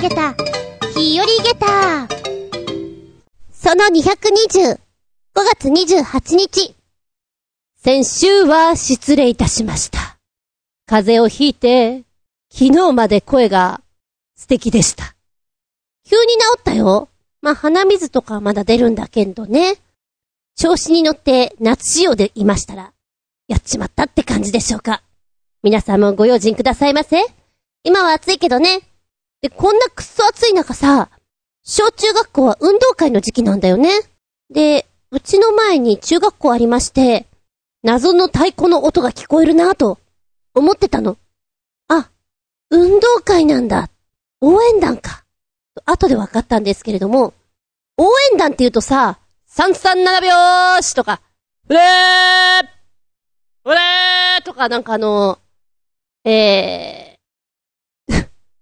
げた、日和ゲタその220、5月28日。先週は失礼いたしました。風邪をひいて、昨日まで声が素敵でした。急に治ったよ。まあ、鼻水とかまだ出るんだけどね。調子に乗って夏仕様でいましたら、やっちまったって感じでしょうか。皆さんもご用心くださいませ。今は暑いけどね。で、こんなくっそ暑い中さ、小中学校は運動会の時期なんだよね。で、うちの前に中学校ありまして、謎の太鼓の音が聞こえるなぁと思ってたの。あ、運動会なんだ。応援団か。後で分かったんですけれども、応援団って言うとさ、三三七拍子とか、うれーうれーとかなんかあの、えー、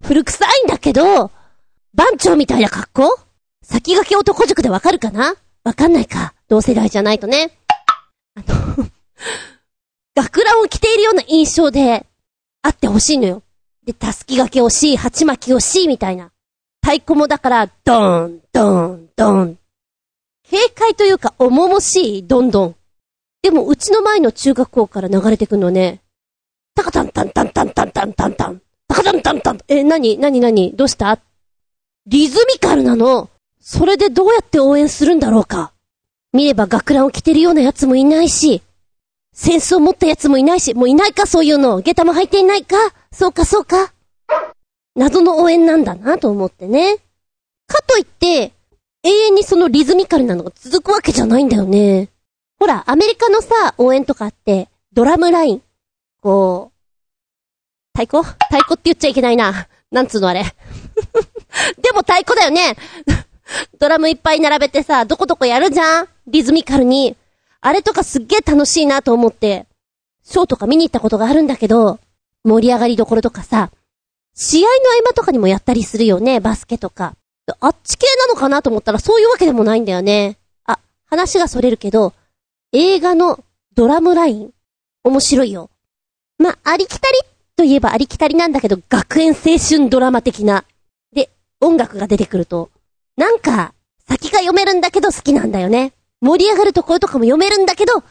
古臭いんだけど、番長みたいな格好？先駆け男塾でわかるかな？わかんないか。同世代じゃないとね。あの、学ランを着ているような印象で、あってほしいのよ。で、たすき掛けをし、鉢巻きをし、みたいな。太鼓もだから、ドーン、ドーン、ドーン。軽快というか、重々しい、どんどん。でも、うちの前の中学校から流れてくんのね。タカタンタンタンタンタンタンタンタン。カタンタンタン。え、なになになにどうした？リズミカルなの。それでどうやって応援するんだろうか。見れば学ランを着てるような奴もいないし、センスを持った奴もいないし、もういないかそういうの。下駄も履いていないかそうかそうか。謎の応援なんだなと思ってね。かといって、永遠にそのリズミカルなのが続くわけじゃないんだよね。ほら、アメリカのさ、応援とかって、ドラムライン。こう、太鼓？太鼓って言っちゃいけないな。なんつうのあれ。でも太鼓だよね。ドラムいっぱい並べてさ、どこどこやるじゃん？リズミカルに。あれとかすっげえ楽しいなと思って、ショーとか見に行ったことがあるんだけど、盛り上がりどころとかさ、試合の合間とかにもやったりするよね、バスケとか。あっち系なのかなと思ったらそういうわけでもないんだよね。あ、話がそれるけど、映画のドラムライン、面白いよ。まあ、ありきたりといえばありきたりなんだけど、学園青春ドラマ的な。で、音楽が出てくると、なんか、先が読めるんだけど好きなんだよね。盛り上がるところとかも読めるんだけど、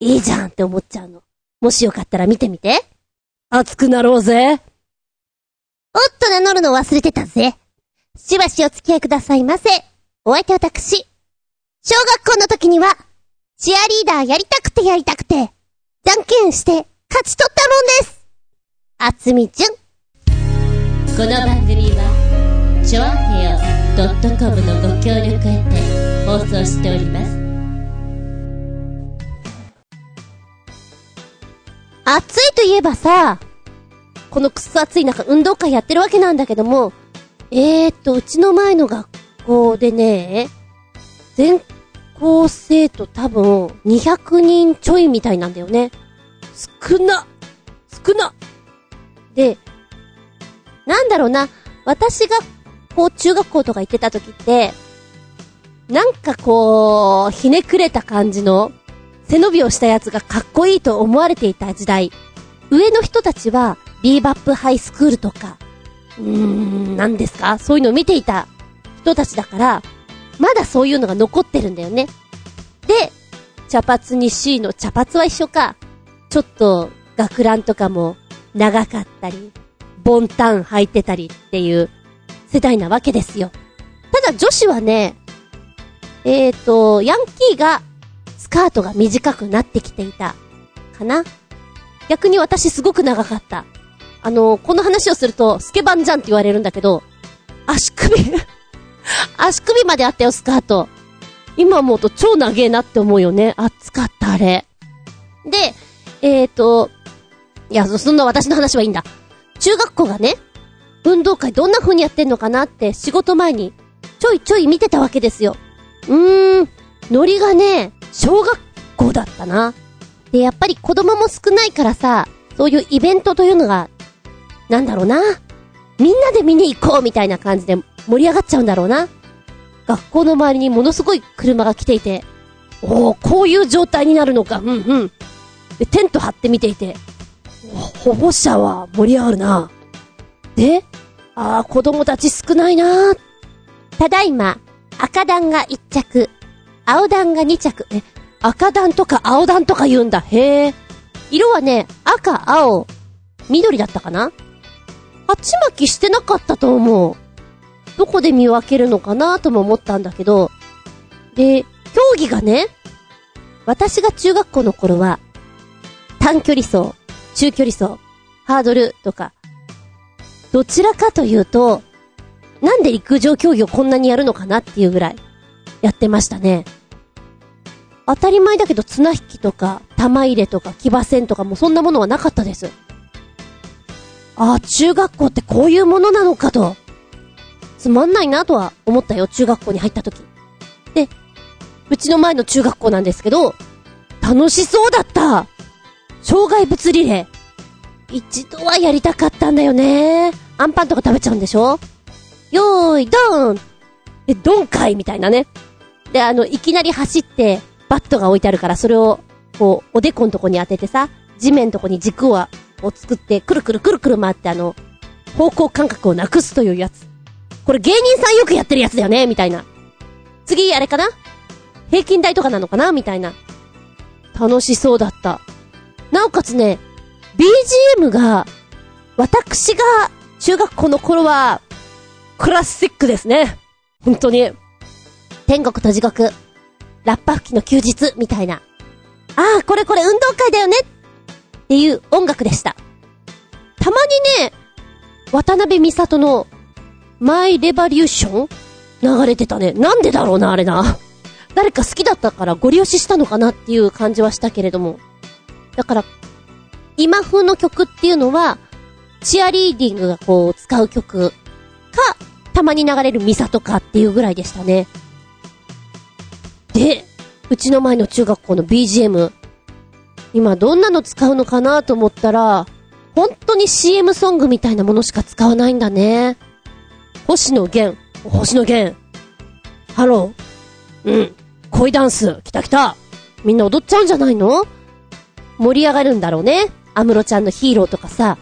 いいじゃんって思っちゃうの。もしよかったら見てみて。熱くなろうぜ。おっと名乗るの忘れてたぜ。しばしお付き合いくださいませ。お相手私。小学校の時には、チアリーダーやりたくてやりたくて、じゃんけんして勝ち取ったもんです。あつみちゅん。この番組は、ちょあへよ .com のご協力へて放送しております。暑いといえばさ、このくっそ暑い中運動会やってるわけなんだけども、えーっと、うちの前の学校でね、全校生徒多分200人ちょいみたいなんだよね。少な少なで、なんだろうな、私がこう中学校とか行ってた時って、なんかこう、ひねくれた感じの背伸びをしたやつがかっこいいと思われていた時代。上の人たちは、ビーバップハイスクールとか、うーん、何ですか？そういうのを見ていた人たちだから、まだそういうのが残ってるんだよね。で、茶髪に C の茶髪は一緒か。ちょっと、学ランとかも長かったり、ボンタン履いてたりっていう世代なわけですよ。ただ女子はね、えーと、ヤンキーがスカートが短くなってきていた。かな逆に私すごく長かった。あの、この話をすると、スケバンじゃんって言われるんだけど、足首 足首まであったよ、スカート。今思うと超長えなって思うよね。暑かった、あれ。で、えーと、いや、そんな私の話はいいんだ。中学校がね、運動会どんな風にやってんのかなって仕事前にちょいちょい見てたわけですよ。うーん、ノリがね、小学校だったな。で、やっぱり子供も少ないからさ、そういうイベントというのが、なんだろうな。みんなで見に行こうみたいな感じで盛り上がっちゃうんだろうな。学校の周りにものすごい車が来ていて、おおこういう状態になるのか、うんうん。で、テント張って見ていて、保護者は盛り上がるな。で、ああ、子供たち少ないなただいま、赤段が1着、青段が2着。え、赤段とか青段とか言うんだ。へえ。色はね、赤、青、緑だったかな鉢巻きしてなかったと思う。どこで見分けるのかなとも思ったんだけど、で、競技がね、私が中学校の頃は、短距離走、中距離走、ハードルとか、どちらかというと、なんで陸上競技をこんなにやるのかなっていうぐらい、やってましたね。当たり前だけど綱引きとか、玉入れとか、騎馬戦とかもそんなものはなかったです。ああ、中学校ってこういうものなのかと。つまんないなとは思ったよ、中学校に入った時。で、うちの前の中学校なんですけど、楽しそうだった障害物リレー。一度はやりたかったんだよね。アンパンとか食べちゃうんでしょ？よーい、ドンえ、ドンかいみたいなね。で、あの、いきなり走って、バットが置いてあるから、それを、こう、おでこのとこに当ててさ、地面のとこに軸を、を作って、くるくるくるくる回って、あの、方向感覚をなくすというやつ。これ芸人さんよくやってるやつだよね？みたいな。次、あれかな？平均台とかなのかな？みたいな。楽しそうだった。なおかつね、BGM が、私が中学校の頃は、クラシックですね。本当に。天国と地獄、ラッパ吹きの休日、みたいな。ああ、これこれ運動会だよねっていう音楽でした。たまにね、渡辺美里のマイレバリューション？流れてたね。なんでだろうな、あれな。誰か好きだったからご利用ししたのかなっていう感じはしたけれども。だから、今風の曲っていうのは、チアリーディングがこう使う曲か、たまに流れるミサとかっていうぐらいでしたね。で、うちの前の中学校の BGM、今どんなの使うのかなと思ったら、本当に CM ソングみたいなものしか使わないんだね。星野源。星野源。ハロー。うん。恋ダンス。来た来た。みんな踊っちゃうんじゃないの盛り上がるんだろうね。アムロちゃんの Hero とかさ。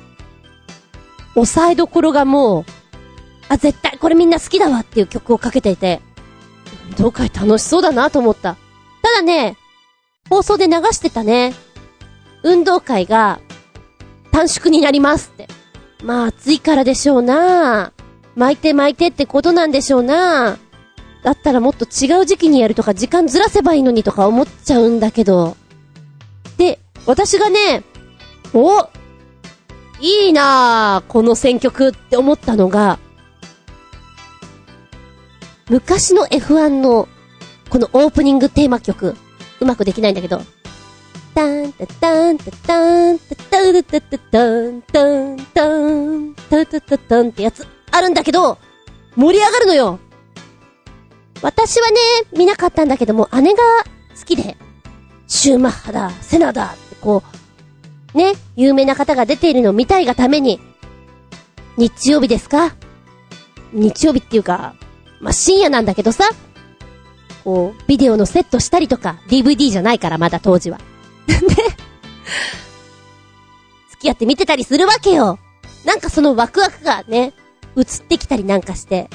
押さえどころがもう、あ、絶対これみんな好きだわっていう曲をかけていて、運動会楽しそうだなと思った。ただね、放送で流してたね。運動会が短縮になりますって。まあ暑いからでしょうな巻いて巻いてってことなんでしょうなだったらもっと違う時期にやるとか時間ずらせばいいのにとか思っちゃうんだけど。私がね、おいいなぁ、この選曲って思ったのが、昔の F1 の、このオープニングテーマ曲、うまくできないんだけど、タンタタンタタンタタタタタタンタンタンタタタタンってやつあるんだけど、盛り上がるのよ私はね、見なかったんだけども、姉が好きで、シューマッハだ、セナだこう、ね、有名な方が出ているのを見たいがために、日曜日ですか？日曜日っていうか、まあ、深夜なんだけどさ、こう、ビデオのセットしたりとか、DVD じゃないからまだ当時は。で、付き合って見てたりするわけよ。なんかそのワクワクがね、映ってきたりなんかして、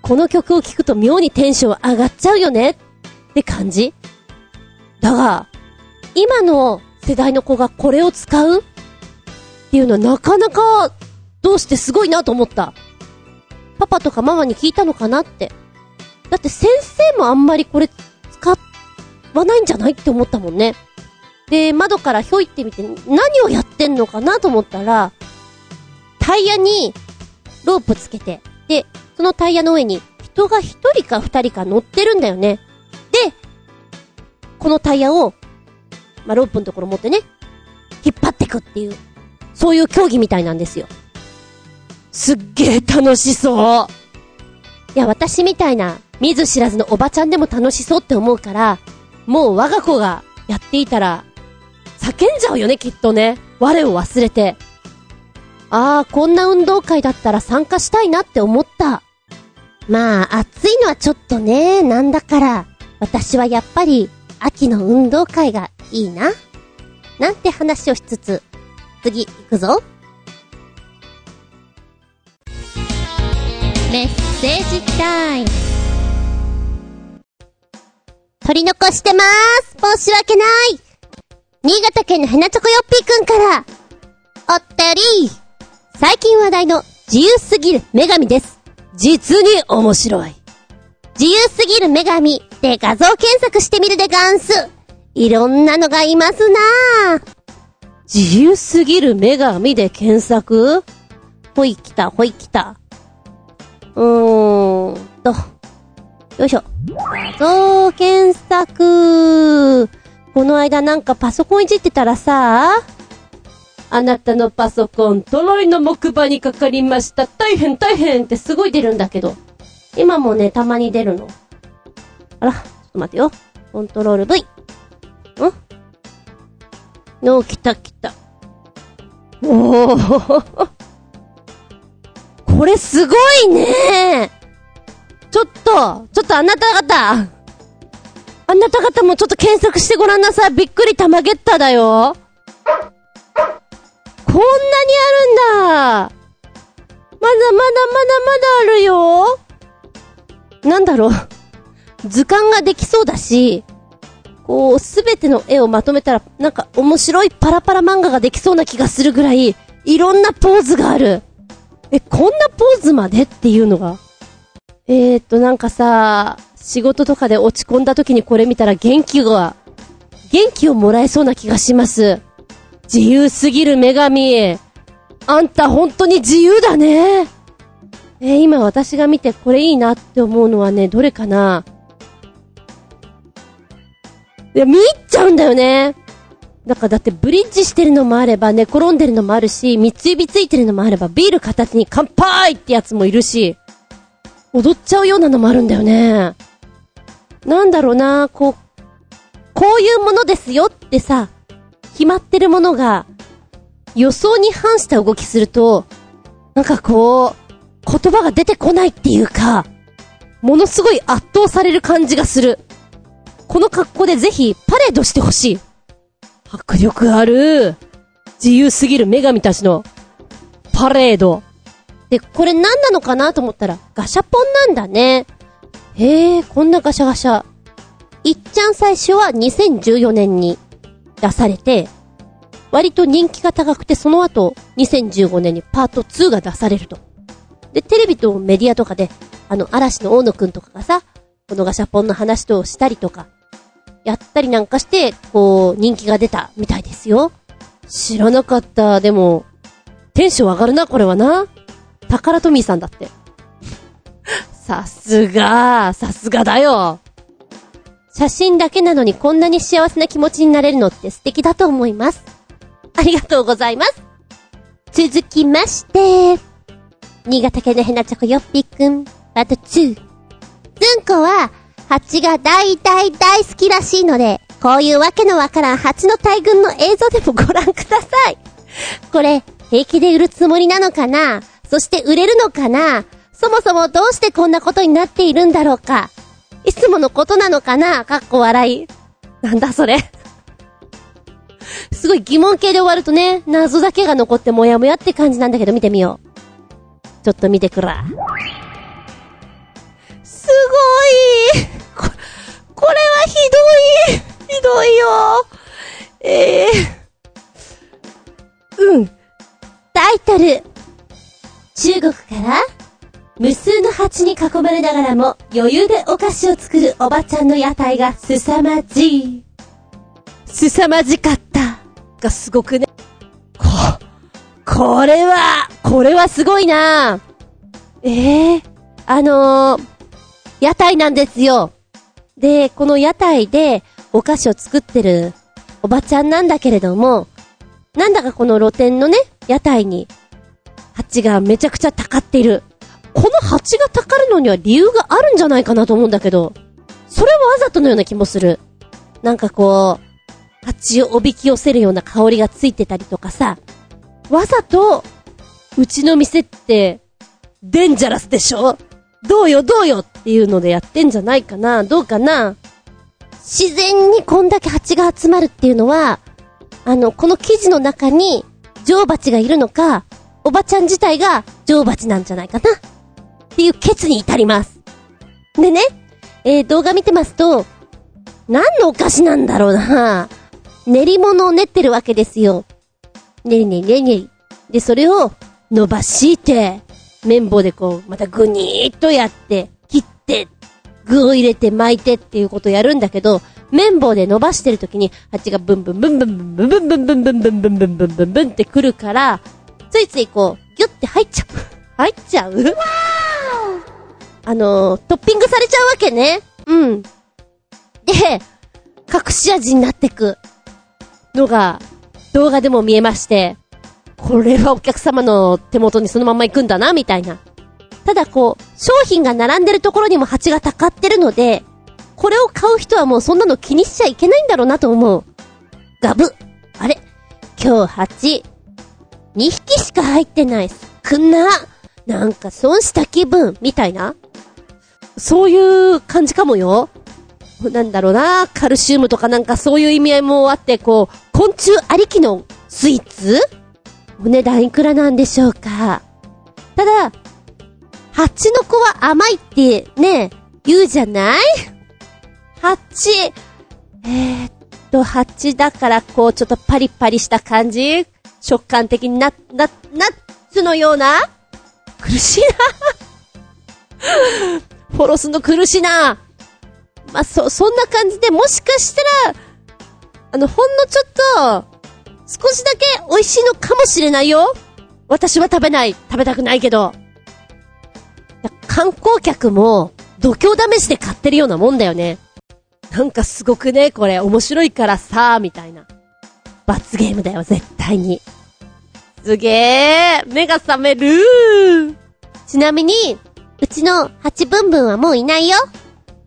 この曲を聴くと妙にテンション上がっちゃうよねって感じだが、今の世代の子がこれを使う？っていうのはなかなか、どうしてすごいなと思った。パパとかママに聞いたのかなって。だって先生もあんまりこれ使わないんじゃないって思ったもんね。で、窓からひょいってみて何をやってんのかなと思ったら、タイヤにロープつけて、で、そのタイヤの上に人が一人か二人か乗ってるんだよね。で、このタイヤを、まあ、ロープのところ持ってね、引っ張ってくっていう、そういう競技みたいなんですよ。すっげえ楽しそういや、私みたいな、見ず知らずのおばちゃんでも楽しそうって思うから、もう我が子がやっていたら、叫んじゃうよね、きっとね。我を忘れて。ああ、こんな運動会だったら参加したいなって思った。まあ、暑いのはちょっとね、なんだから、私はやっぱり、秋の運動会がいいな？なんて話をしつつ、次行くぞ。メッセージタイム。取り残してまーす。申し訳ない。新潟県のヘナチョコヨッピーくんから、おったり。最近話題の自由すぎる女神です。実に面白い。自由すぎる女神で画像検索してみるでガンス。いろんなのがいますな。自由すぎる女神で検索？ほい来た、ほい来た。うーんと。よいしょ。画像検索？この間なんかパソコンいじってたらさ、あなたのパソコン、トロイの木馬にかかりました。大変大変ってすごい出るんだけど。今もね、たまに出るの。あら、ちょっと待ってよ。コントロール V。んの、来た来た。おー。これすごいねちょっと、ちょっとあなた方。あなた方もちょっと検索してごらんなさい。びっくりたまげっただよ。こんなにあるん。だまだまだまだまだあるよ。なんだろう。図鑑ができそうだし、こう、すべての絵をまとめたら、なんか面白いパラパラ漫画ができそうな気がするぐらい、いろんなポーズがある。え、こんなポーズまでっていうのが。えーっと、なんかさ、仕事とかで落ち込んだ時にこれ見たら元気が、元気をもらえそうな気がします。自由すぎる女神。あんた本当に自由だね。えー今私が見てこれいいなって思うのはね、どれかないや、見入っちゃうんだよね。だかだってブリッジしてるのもあれば、寝転んでるのもあるし、三つ指ついてるのもあれば、ビール片手に乾杯ってやつもいるし、踊っちゃうようなのもあるんだよね。なんだろうな、こう、こういうものですよってさ、決まってるものが、予想に反した動きすると、なんかこう、言葉が出てこないっていうか、ものすごい圧倒される感じがする。この格好でぜひパレードしてほしい。迫力ある。自由すぎる女神たちのパレード。で、これ何なのかなと思ったら、ガシャポンなんだね。へえ、こんなガシャガシャ。いっちゃん最初は2014年に出されて、割と人気が高くて、その後、2015年にパート2が出されると。で、テレビとメディアとかで、あの、嵐の大野くんとかがさ、このガシャポンの話としたりとか、やったりなんかして、こう、人気が出たみたいですよ。知らなかった。でも、テンション上がるな、これはな。宝トミーさんだって。さすが、さすがだよ。写真だけなのにこんなに幸せな気持ちになれるのって素敵だと思います。ありがとうございます。続きまして、新潟県のヘナチョコヨッピーくん、パート2。ずんこは、蜂が大大大好きらしいので、こういうわけのわからん蜂の大群の映像でもご覧ください。これ、平気で売るつもりなのかな？そして売れるのかな？そもそもどうしてこんなことになっているんだろうか？いつものことなのかな？かっこ笑い。なんだそれ。すごい疑問系で終わるとね、謎だけが残ってもやもやって感じなんだけど見てみよう。ちょっと見てくら。すごいこ、れはひどいひどいよええうん。タイトル。中国から無数の蜂に囲まれながらも余裕でお菓子を作るおばちゃんの屋台が凄まじい。凄まじかった。がすごくね。こ、これは、これはすごいなええあのー、屋台なんですよ。で、この屋台でお菓子を作ってるおばちゃんなんだけれども、なんだかこの露店のね、屋台に、蜂がめちゃくちゃたかっている。この蜂がたかるのには理由があるんじゃないかなと思うんだけど、それはわざとのような気もする。なんかこう、蜂をおびき寄せるような香りがついてたりとかさ、わざと、うちの店って、デンジャラスでしょどうよどうよっていうのでやってんじゃないかなどうかな自然にこんだけ蜂が集まるっていうのは、あの、この生地の中に、女王蜂がいるのか、おばちゃん自体が女王蜂なんじゃないかな。っていうケツに至ります。でね、えー動画見てますと、何のお菓子なんだろうな練り物を練ってるわけですよ。ねりねりねりねり。で、それを伸ばして、綿棒でこう、またぐにーっとやって、切って、具を入れて巻いてっていうことをやるんだけど、綿棒で伸ばしてる時に、蜂がブンブンブンブンブンブンブンブンブンブンブンブンブンブンブンブンってくるから、ついついこう、ギュッて入っちゃう。入っちゃうわあの、トッピングされちゃうわけね。うん。で、隠し味になってくのが、動画でも見えまして、これはお客様の手元にそのまま行くんだな、みたいな。ただこう、商品が並んでるところにも蜂がたかってるので、これを買う人はもうそんなの気にしちゃいけないんだろうなと思う。ガブあれ今日蜂、2匹しか入ってない。少ななんか損した気分、みたいなそういう感じかもよ。なんだろうな、カルシウムとかなんかそういう意味合いもあって、こう、昆虫ありきのスイーツお値段いくらなんでしょうか。ただ、蜂の子は甘いってね、言うじゃない？蜂、えー、っと、蜂だからこう、ちょっとパリパリした感じ？食感的にな、な、ナッツのような？苦しいな。フォロスの苦しいな。まあ、そ、そんな感じで、もしかしたら、あの、ほんのちょっと、少しだけ美味しいのかもしれないよ私は食べない。食べたくないけど。観光客も、度胸試しで買ってるようなもんだよね。なんかすごくね、これ面白いからさ、みたいな。罰ゲームだよ、絶対に。すげえ、目が覚めるちなみに、うちの八分分はもういないよ。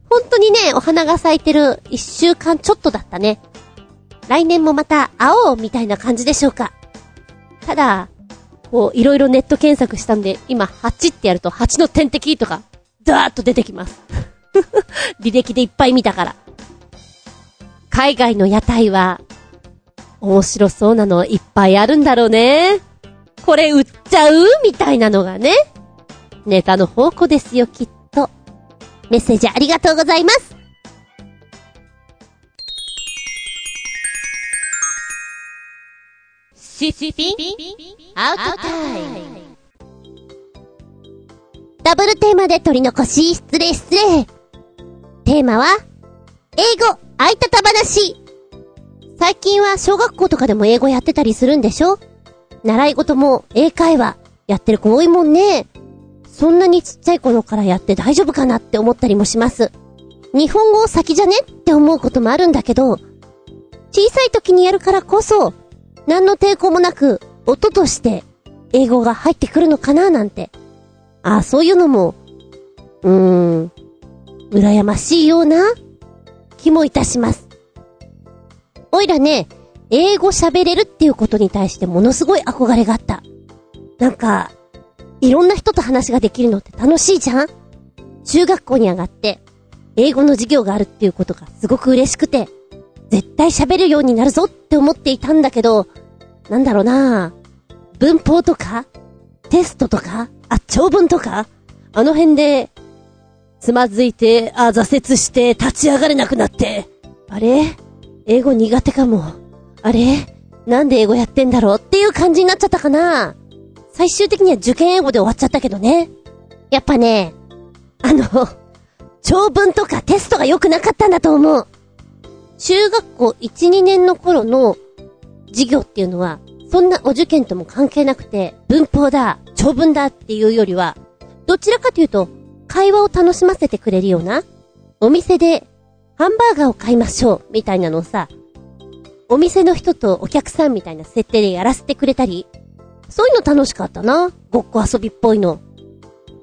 本当にね、お花が咲いてる一週間ちょっとだったね。来年もまた会おうみたいな感じでしょうか。ただ、こう、いろいろネット検索したんで、今、蜂ってやると、蜂の天敵とか、ダーッと出てきます。履歴でいっぱい見たから。海外の屋台は、面白そうなのいっぱいあるんだろうね。これ売っちゃうみたいなのがね。ネタの宝庫ですよ、きっと。メッセージありがとうございます。シスピンアウトタイムダブルテーマで取り残し、失礼失礼。テーマは、英語、あいたた話。最近は小学校とかでも英語やってたりするんでしょ？習い事も英会話やってる子多いもんね。そんなにちっちゃい頃からやって大丈夫かなって思ったりもします。日本語先じゃね？って思うこともあるんだけど、小さい時にやるからこそ、何の抵抗もなく、音として英語が入ってくるのかななんて。ああ、そういうのも、うーん、羨ましいような気もいたします。おいらね、英語喋れるっていうことに対してものすごい憧れがあった。なんか、いろんな人と話ができるのって楽しいじゃん中学校に上がって、英語の授業があるっていうことがすごく嬉しくて、絶対喋るようになるぞって思っていたんだけど、なんだろうな文法とかテストとかあ、長文とかあの辺で、つまずいて、あ、挫折して、立ち上がれなくなって、あれ？英語苦手かも。あれ？なんで英語やってんだろう？っていう感じになっちゃったかな最終的には受験英語で終わっちゃったけどね。やっぱね、あの、長文とかテストが良くなかったんだと思う。中学校1、2年の頃の授業っていうのは、そんなお受験とも関係なくて、文法だ、長文だっていうよりは、どちらかというと、会話を楽しませてくれるような、お店で、ハンバーガーを買いましょう、みたいなのをさ、お店の人とお客さんみたいな設定でやらせてくれたり、そういうの楽しかったな。ごっこ遊びっぽいの。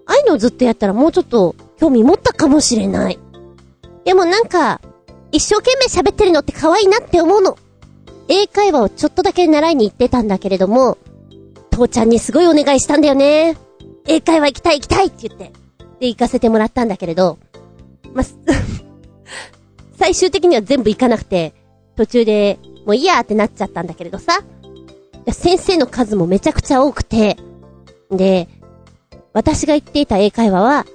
ああいうのをずっとやったらもうちょっと興味持ったかもしれない。でもなんか、一生懸命喋ってるのって可愛いなって思うの。英会話をちょっとだけ習いに行ってたんだけれども、父ちゃんにすごいお願いしたんだよね。英会話行きたい行きたいって言って。で、行かせてもらったんだけれど、ま、最終的には全部行かなくて、途中で、もういいやってなっちゃったんだけれどさ。先生の数もめちゃくちゃ多くて、で、私が言っていた英会話は、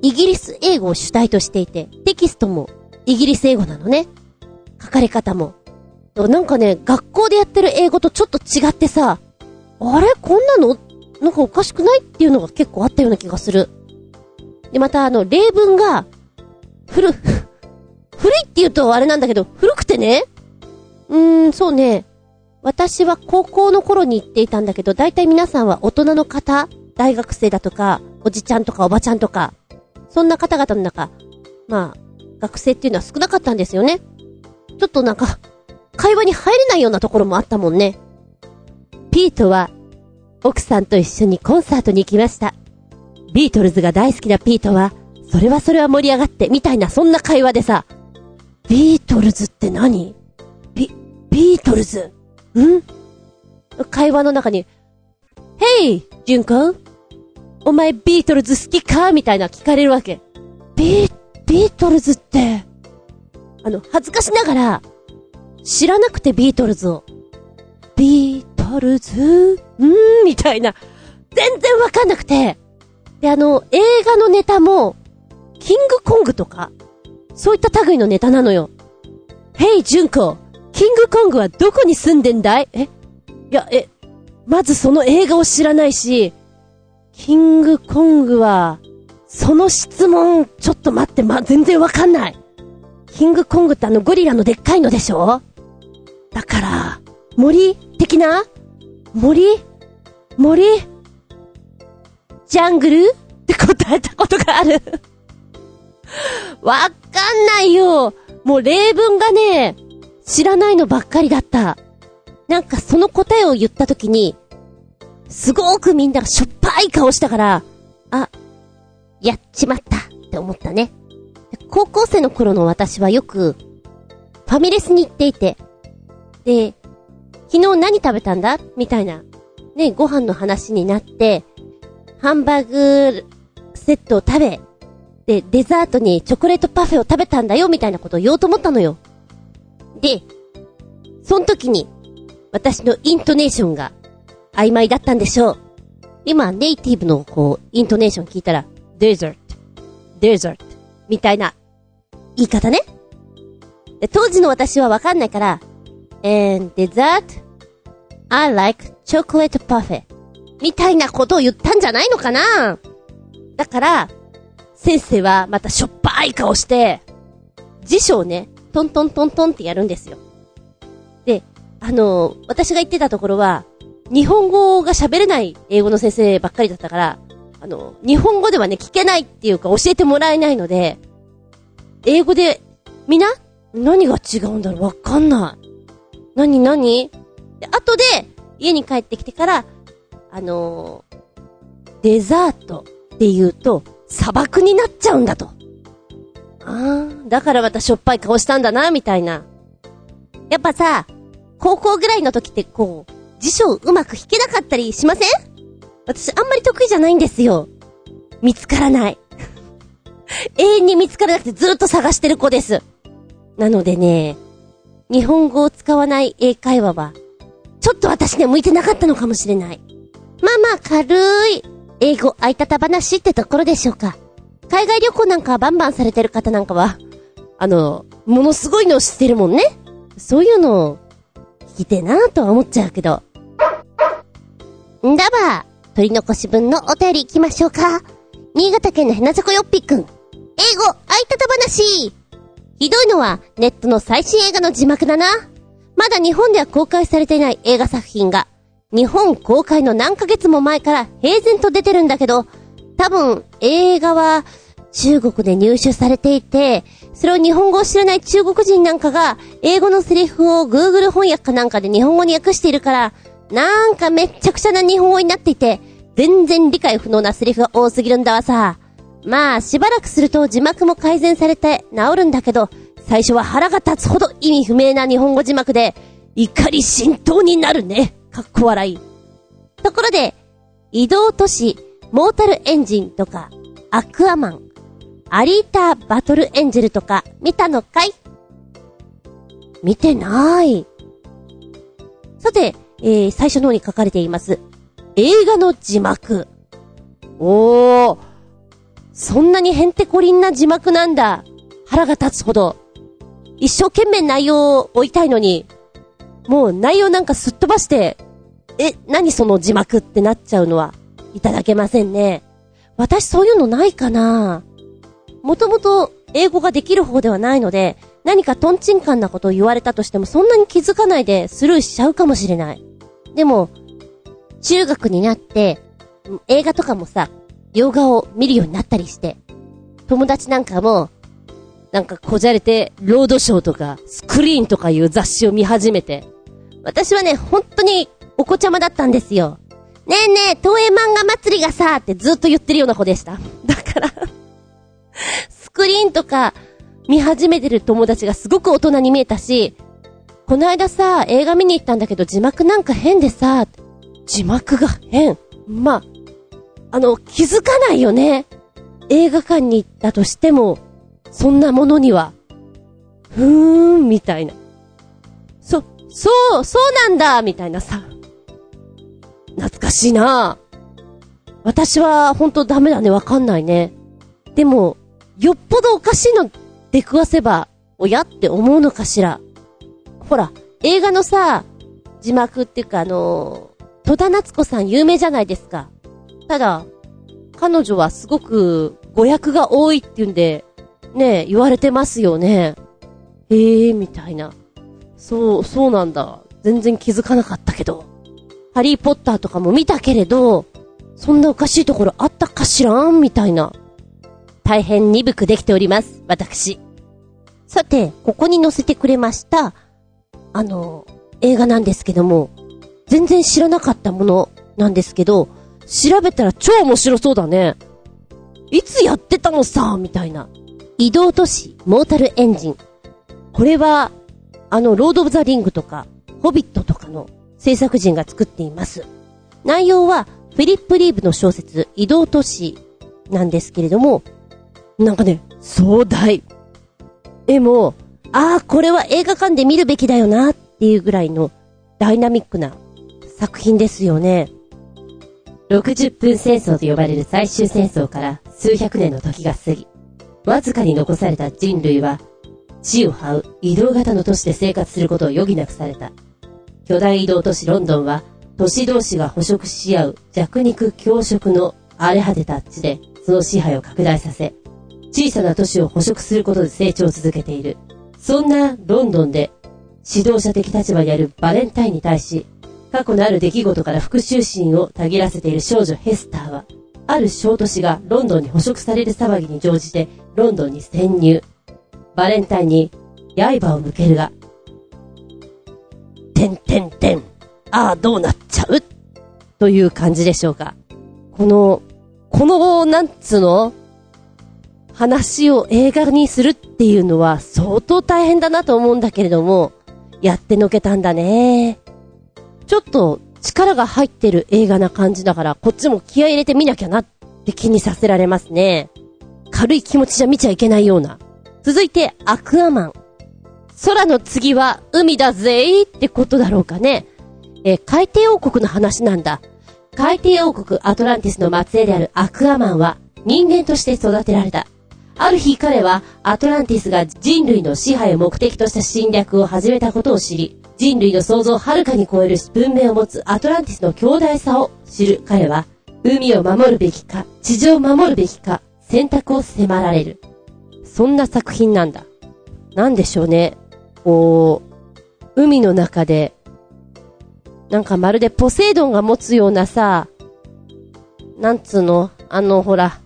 イギリス英語を主体としていて、テキストもイギリス英語なのね。書かれ方も。なんかね、学校でやってる英語とちょっと違ってさ、あれ？こんなの？なんかおかしくない？っていうのが結構あったような気がする。で、またあの、例文が、古、古いって言うとあれなんだけど、古くてね。うーん、そうね。私は高校の頃に行っていたんだけど、大体皆さんは大人の方、大学生だとか、おじちゃんとかおばちゃんとか、そんな方々の中、まあ、学生っていうのは少なかったんですよね。ちょっとなんか、会話に入れないようなところもあったもんね。ピートは、奥さんと一緒にコンサートに行きました。ビートルズが大好きなピートは、それはそれは盛り上がって、みたいなそんな会話でさ、ビートルズって何？ビ、ビートルズ？ん？会話の中に、 Hey、ジュンコお前ビートルズ好きか？みたいな聞かれるわけ。ビート、ビートルズって、あの、恥ずかしながら、知らなくてビートルズを。ビートルズ？んーみたいな。全然わかんなくて。で、あの、映画のネタも、キングコングとか、そういった類のネタなのよ。ヘイ、ジュンコキングコングはどこに住んでんだい？え？いや、え、まずその映画を知らないし、キングコングは、その質問、ちょっと待って、ま、全然わかんない。キングコングってあのゴリラのでっかいのでしょ？だから、森的な？森？森？ジャングル？って答えたことがあるわかんないよ。もう例文がね、知らないのばっかりだった。なんかその答えを言った時に、すごくみんながしょっぱい顔したから、あ、やっちまったって思ったね。高校生の頃の私はよく、ファミレスに行っていて、で、昨日何食べたんだみたいな、ね、ご飯の話になって、ハンバーグセットを食べ、で、デザートにチョコレートパフェを食べたんだよ、みたいなことを言おうと思ったのよ。で、その時に、私のイントネーションが曖昧だったんでしょう。今、ネイティブのこう、イントネーション聞いたら、デザート、デザート、みたいな言い方ね。で当時の私はわかんないから、and dessert, I like chocolate parfait みたいなことを言ったんじゃないのかなだから、先生はまたしょっぱい顔して、辞書をね、トントントントンってやるんですよ。で、あの私が言ってたところは、日本語が喋れない英語の先生ばっかりだったから、あの、日本語ではね、聞けないっていうか教えてもらえないので、英語で、みな？何が違うんだろう？わかんない。何何？で、後で、家に帰ってきてから、あのー、デザートって言うと、砂漠になっちゃうんだと。ああ、だからまたしょっぱい顔したんだな、みたいな。やっぱさ、高校ぐらいの時ってこう、辞書うまく弾けなかったりしません？私あんまり得意じゃないんですよ。見つからない。永遠に見つからなくてずっと探してる子です。なのでね、日本語を使わない英会話は、ちょっと私に向いてなかったのかもしれない。まあまあ軽い、英語相方話ってところでしょうか。海外旅行なんかバンバンされてる方なんかは、あの、ものすごいのを知ってるもんね。そういうのを聞きてえなとは思っちゃうけど。んだば、取り残し分のお便り行きましょうか。新潟県のヘナチョコよっぴくん。英語、相方話ひどいのは、ネットの最新映画の字幕だな。まだ日本では公開されていない映画作品が、日本公開の何ヶ月も前から平然と出てるんだけど、多分、映画は、中国で入手されていて、それを日本語を知らない中国人なんかが、英語のセリフを Google 翻訳かなんかで日本語に訳しているから、なんかめっちゃくちゃな日本語になっていて、全然理解不能なセリフが多すぎるんだわさ。まあ、しばらくすると字幕も改善されて治るんだけど、最初は腹が立つほど意味不明な日本語字幕で、怒り浸透になるね。かっこ笑い。ところで、移動都市、モータルエンジンとか、アクアマン、アリータバトルエンジェルとか、見たのかい？見てない。さて、えー、最初の方に書かれています。映画の字幕。おー。そんなにへんてこりんな字幕なんだ。腹が立つほど。一生懸命内容を追いたいのに、もう内容なんかすっ飛ばして、え、何その字幕ってなっちゃうのは、いただけませんね。私そういうのないかなもともと英語ができる方ではないので、何かトンチンカンなことを言われたとしてもそんなに気づかないでスルーしちゃうかもしれない。でも、中学になって、映画とかもさ、洋画を見るようになったりして、友達なんかも、なんかこじゃれて、ロードショーとか、スクリーンとかいう雑誌を見始めて、私はね、本当にお子ちゃまだったんですよ。ねえねえ、東映漫画祭りがさ、ってずっと言ってるような子でした。だからクリーンとか見始めてる友達がすごく大人に見えたし、この間さ、映画見に行ったんだけど字幕なんか変でさ、字幕が変。まあ、あの、気づかないよね。映画館に行ったとしても、そんなものには、ふーん、みたいな。そ、そう、そうなんだみたいなさ。懐かしいな私は、ほんとダメだね、わかんないね。でも、よっぽどおかしいの出くわせば、おやって思うのかしら。ほら、映画のさ、字幕っていうかあの戸田夏子さん有名じゃないですか。ただ、彼女はすごく語訳が多いっていうんで、ね言われてますよね。へえー、みたいな。そう、そうなんだ。全然気づかなかったけど。ハリーポッターとかも見たけれど、そんなおかしいところあったかしらん？みたいな。大変鈍くできております、私。さて、ここに載せてくれました、あの、映画なんですけども、全然知らなかったものなんですけど、調べたら超面白そうだね。いつやってたのさ、みたいな。移動都市、モータルエンジン。これは、あの、ロード・オブ・ザ・リングとか、ホビットとかの制作人が作っています。内容は、フィリップ・リーブの小説、移動都市なんですけれども、なんかね、壮大。絵も、ああ、これは映画館で見るべきだよなっていうぐらいのダイナミックな作品ですよね。60分戦争と呼ばれる最終戦争から数百年の時が過ぎ、わずかに残された人類は、地を這う移動型の都市で生活することを余儀なくされた。巨大移動都市ロンドンは、都市同士が捕食し合う弱肉強食の荒れ果てた地で、その支配を拡大させ、小さな都市を捕食することで成長を続けている。そんなロンドンで、指導者的立場にあるバレンタインに対し、過去のある出来事から復讐心をたぎらせている少女ヘスターは、ある小都市がロンドンに捕食される騒ぎに乗じてロンドンに潜入。バレンタインに刃を向けるが、てんてんてん。ああ、どうなっちゃう？という感じでしょうか。この、この、なんつうの？話を映画にするっていうのは相当大変だなと思うんだけれども、やってのけたんだね。ちょっと力が入ってる映画な感じだから、こっちも気合入れてみなきゃなって気にさせられますね。軽い気持ちじゃ見ちゃいけないような。続いて、アクアマン。空の次は海だぜーってことだろうかね。え、海底王国の話なんだ。海底王国アトランティスの末裔であるアクアマンは人間として育てられた。ある日彼はアトランティスが人類の支配を目的とした侵略を始めたことを知り、人類の想像をはるかに超える文明を持つアトランティスの強大さを知る彼は、海を守るべきか、地上を守るべきか、選択を迫られる。そんな作品なんだ。なんでしょうね。こう、海の中で、なんかまるでポセイドンが持つようなさ、なんつうの？あの、ほら、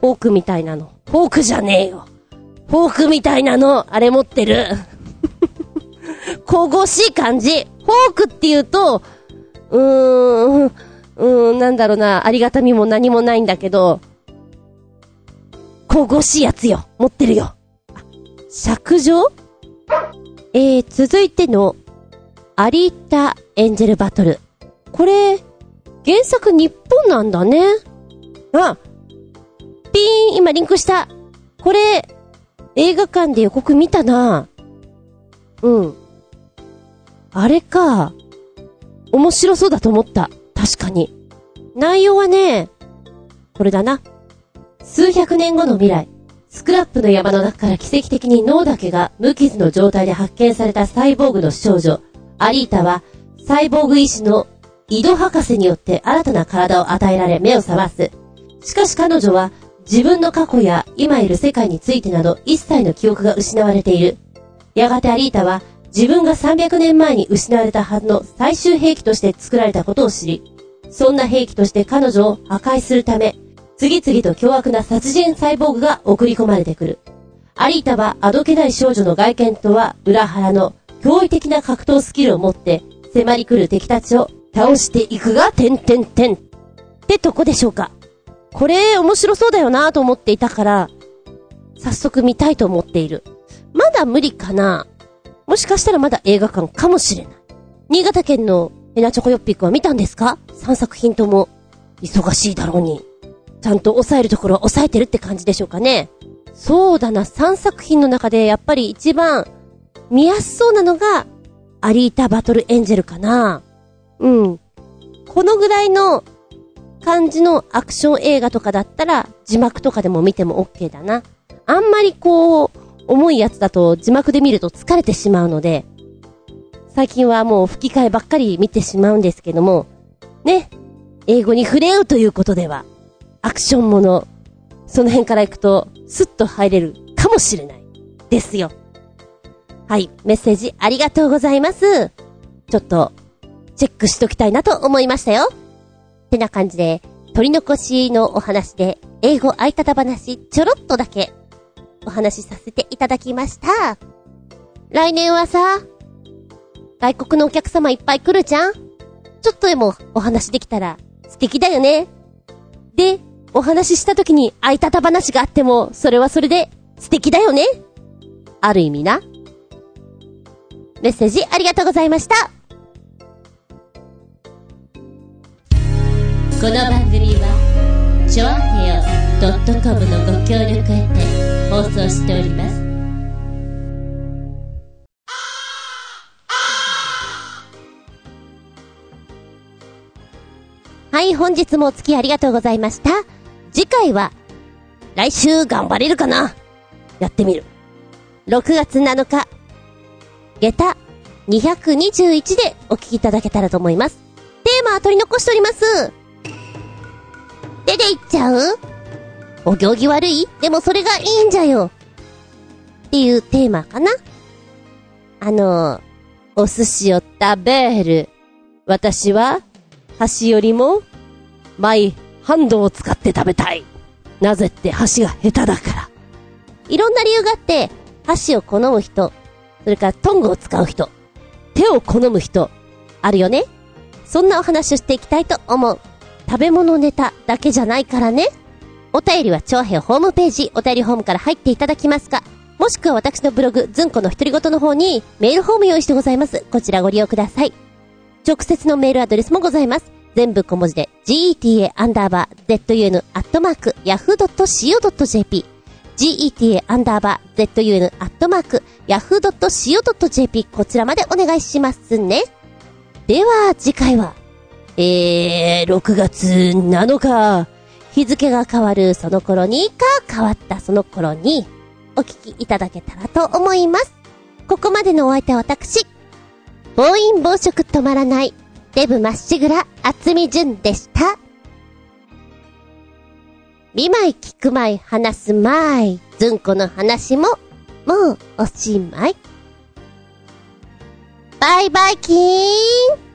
フォークみたいなの。フォークじゃねえよ。フォークみたいなの、あれ持ってる。神々しい感じ。フォークって言うと、うーん、うーん、なんだろうな、ありがたみも何もないんだけど、神々しいやつよ。持ってるよ。尺状？えー、続いての、アリータ・エンジェルバトル。これ、原作日本なんだね。あピーン今リンクした。これ、映画館で予告見たな。うん。あれか。面白そうだと思った。確かに。内容はね、これだな。数百年後の未来、スクラップの山の中から奇跡的に脳だけが無傷の状態で発見されたサイボーグの少女、アリータは、サイボーグ医師の井戸博士によって新たな体を与えられ目を覚ます。しかし彼女は、自分の過去や今いる世界についてなど一切の記憶が失われている。やがてアリータは、自分が300年前に失われたはずの最終兵器として作られたことを知り、そんな兵器として彼女を破壊するため、次々と凶悪な殺人サイボーグが送り込まれてくる。アリータはあどけない少女の外見とは裏腹の驚異的な格闘スキルを持って迫り来る敵たちを倒していくが、てんてんてん。ってとこでしょうか。これ面白そうだよなと思っていたから、早速見たいと思っている。まだ無理かなもしかしたらまだ映画館かもしれない。新潟県のヘナチョコヨッピックは見たんですか ?3 作品とも。忙しいだろうに。ちゃんと抑えるところは抑えてるって感じでしょうかね。そうだな、3作品の中でやっぱり一番見やすそうなのが、アリータ・バトル・エンジェルかな。うん。このぐらいの感じのアクション映画とかだったら、字幕とかでも見ても OK だな。あんまりこう、重いやつだと字幕で見ると疲れてしまうので、最近はもう吹き替えばっかり見てしまうんですけども、ね、英語に触れ合うということでは、アクションもの、その辺から行くと、スッと入れるかもしれない。ですよ。はい、メッセージありがとうございます。ちょっと、チェックしときたいなと思いましたよ。ってな感じで、取り残しのお話で、英語相方話ちょろっとだけ、お話しさせていただきました。来年はさ、外国のお客様いっぱい来るじゃんちょっとでもお話できたら素敵だよね。で、お話しした時に相方話があっても、それはそれで素敵だよね。ある意味な。メッセージありがとうございました。この番組は、ちょあへよ .com のご協力へて放送しております。はい、本日もお付き合いありがとうございました。次回は、来週頑張れるかな？やってみる。6月7日、下駄221でお聞きいただけたらと思います。テーマは取り残しております。出て行っちゃう？お行儀悪い？でもそれがいいんじゃよ。っていうテーマかなあの、お寿司を食べる。私は、箸よりも、マイハンドを使って食べたい。なぜって箸が下手だから。いろんな理由があって、箸を好む人、それからトングを使う人、手を好む人、あるよねそんなお話をしていきたいと思う。食べ物ネタだけじゃないからね。お便りは長編ホームページ、お便りホームから入っていただきますか、もしくは私のブログ、ずんこの独り言の方にメールフォーム用意してございます。こちらご利用ください。直接のメールアドレスもございます。全部小文字で、geta アンダーバー zun アットマーク yahoo.co.jp geta アンダーバー zun アットマーク yahoo.co.jp こちらまでお願いしますね。では、次回は、えー、6月7日、日付が変わるその頃にか変わったその頃にお聞きいただけたらと思います。ここまでのお相手は私、暴飲暴食止まらない、デブまっしぐら、厚み純でした。見舞い聞く舞い話す舞い、ずんこの話も、もうおしまい。バイバイキーン